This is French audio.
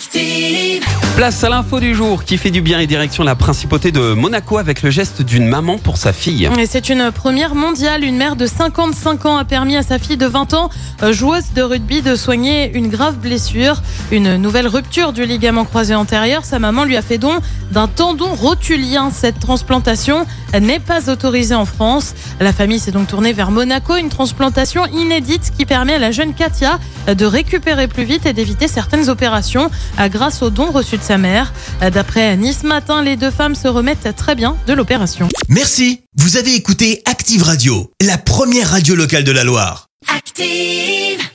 Active. Place à l'info du jour qui fait du bien et direction la principauté de Monaco avec le geste d'une maman pour sa fille. Et c'est une première mondiale. Une mère de 55 ans a permis à sa fille de 20 ans, euh, joueuse de rugby, de soigner une grave blessure. Une nouvelle rupture du ligament croisé antérieur. Sa maman lui a fait don d'un tendon rotulien. Cette transplantation n'est pas autorisée en France. La famille s'est donc tournée vers Monaco. Une transplantation inédite qui permet à la jeune Katia de récupérer plus vite et d'éviter certaines opérations grâce aux dons reçus de sa mère. D'après Nice Matin, les deux femmes se remettent très bien de l'opération. Merci, vous avez écouté Active Radio, la première radio locale de la Loire. Active.